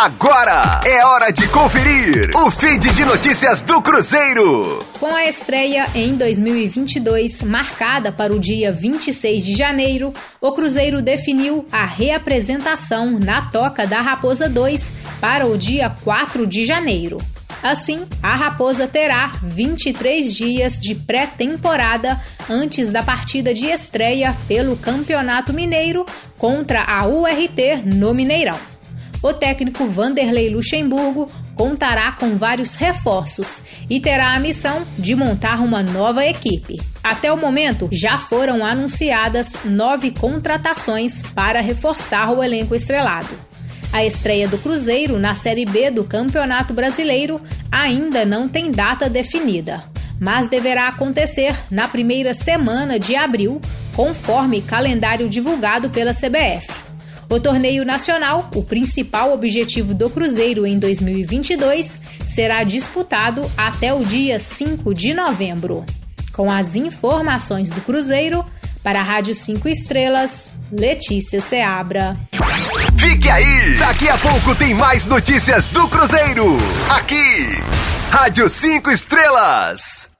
Agora é hora de conferir o feed de notícias do Cruzeiro. Com a estreia em 2022 marcada para o dia 26 de janeiro, o Cruzeiro definiu a reapresentação na Toca da Raposa 2 para o dia 4 de janeiro. Assim, a Raposa terá 23 dias de pré-temporada antes da partida de estreia pelo Campeonato Mineiro contra a URT no Mineirão. O técnico Vanderlei Luxemburgo contará com vários reforços e terá a missão de montar uma nova equipe. Até o momento, já foram anunciadas nove contratações para reforçar o elenco estrelado. A estreia do Cruzeiro na Série B do Campeonato Brasileiro ainda não tem data definida, mas deverá acontecer na primeira semana de abril, conforme calendário divulgado pela CBF. O torneio nacional, o principal objetivo do Cruzeiro em 2022, será disputado até o dia 5 de novembro. Com as informações do Cruzeiro, para a Rádio 5 Estrelas, Letícia Seabra. Fique aí! Daqui a pouco tem mais notícias do Cruzeiro. Aqui, Rádio 5 Estrelas.